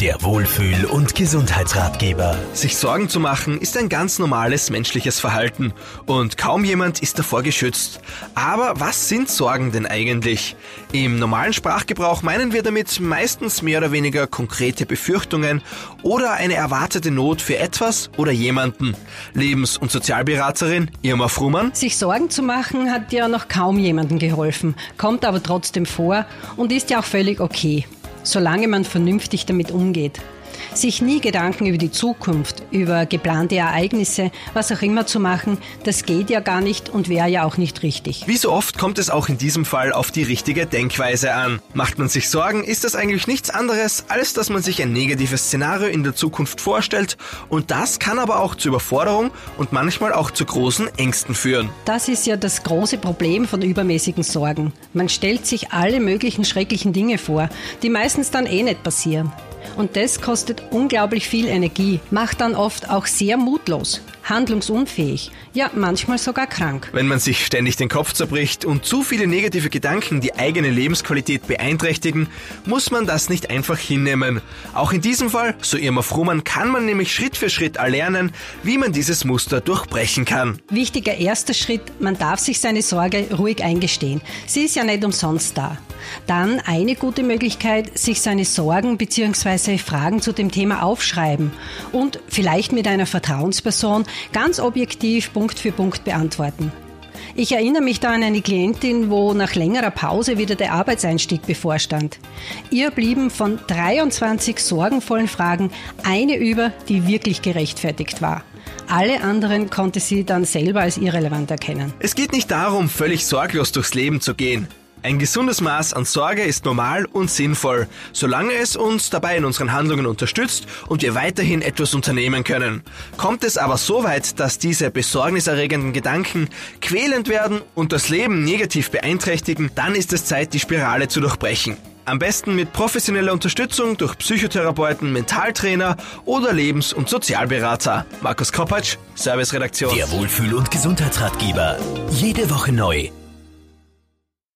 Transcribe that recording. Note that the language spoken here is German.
Der Wohlfühl- und Gesundheitsratgeber. Sich Sorgen zu machen ist ein ganz normales menschliches Verhalten und kaum jemand ist davor geschützt. Aber was sind Sorgen denn eigentlich? Im normalen Sprachgebrauch meinen wir damit meistens mehr oder weniger konkrete Befürchtungen oder eine erwartete Not für etwas oder jemanden. Lebens- und Sozialberaterin Irma Frumann. Sich Sorgen zu machen hat ja noch kaum jemandem geholfen, kommt aber trotzdem vor und ist ja auch völlig okay solange man vernünftig damit umgeht. Sich nie Gedanken über die Zukunft, über geplante Ereignisse, was auch immer zu machen, das geht ja gar nicht und wäre ja auch nicht richtig. Wie so oft kommt es auch in diesem Fall auf die richtige Denkweise an. Macht man sich Sorgen, ist das eigentlich nichts anderes, als dass man sich ein negatives Szenario in der Zukunft vorstellt und das kann aber auch zu Überforderung und manchmal auch zu großen Ängsten führen. Das ist ja das große Problem von übermäßigen Sorgen. Man stellt sich alle möglichen schrecklichen Dinge vor, die meistens dann eh nicht passieren. Und das kostet unglaublich viel Energie, macht dann oft auch sehr mutlos, handlungsunfähig, ja manchmal sogar krank. Wenn man sich ständig den Kopf zerbricht und zu viele negative Gedanken die eigene Lebensqualität beeinträchtigen, muss man das nicht einfach hinnehmen. Auch in diesem Fall, so Irma Frumann, kann man nämlich Schritt für Schritt erlernen, wie man dieses Muster durchbrechen kann. Wichtiger erster Schritt, man darf sich seine Sorge ruhig eingestehen. Sie ist ja nicht umsonst da. Dann eine gute Möglichkeit, sich seine Sorgen bzw. Fragen zu dem Thema aufschreiben und vielleicht mit einer Vertrauensperson ganz objektiv Punkt für Punkt beantworten. Ich erinnere mich da an eine Klientin, wo nach längerer Pause wieder der Arbeitseinstieg bevorstand. Ihr blieben von 23 sorgenvollen Fragen eine über, die wirklich gerechtfertigt war. Alle anderen konnte sie dann selber als irrelevant erkennen. Es geht nicht darum, völlig sorglos durchs Leben zu gehen. Ein gesundes Maß an Sorge ist normal und sinnvoll, solange es uns dabei in unseren Handlungen unterstützt und wir weiterhin etwas unternehmen können. Kommt es aber so weit, dass diese besorgniserregenden Gedanken quälend werden und das Leben negativ beeinträchtigen, dann ist es Zeit, die Spirale zu durchbrechen. Am besten mit professioneller Unterstützung durch Psychotherapeuten, Mentaltrainer oder Lebens- und Sozialberater. Markus Kopacz, Serviceredaktion. Der Wohlfühl- und Gesundheitsratgeber. Jede Woche neu